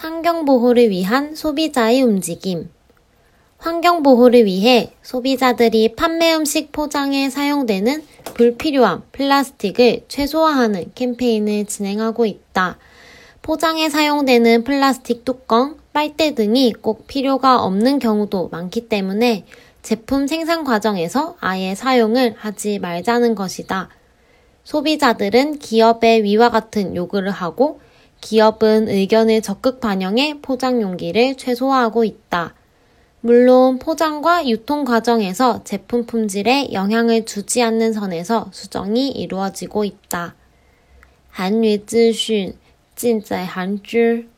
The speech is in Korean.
환경보호를 위한 소비자의 움직임. 환경보호를 위해 소비자들이 판매 음식 포장에 사용되는 불필요한 플라스틱을 최소화하는 캠페인을 진행하고 있다. 포장에 사용되는 플라스틱 뚜껑, 빨대 등이 꼭 필요가 없는 경우도 많기 때문에 제품 생산 과정에서 아예 사용을 하지 말자는 것이다. 소비자들은 기업의 위와 같은 요구를 하고 기업은 의견을 적극 반영해 포장 용기를 최소화하고 있다. 물론 포장과 유통 과정에서 제품 품질에 영향을 주지 않는 선에서 수정이 이루어지고 있다. 韩语资讯尽在韩知。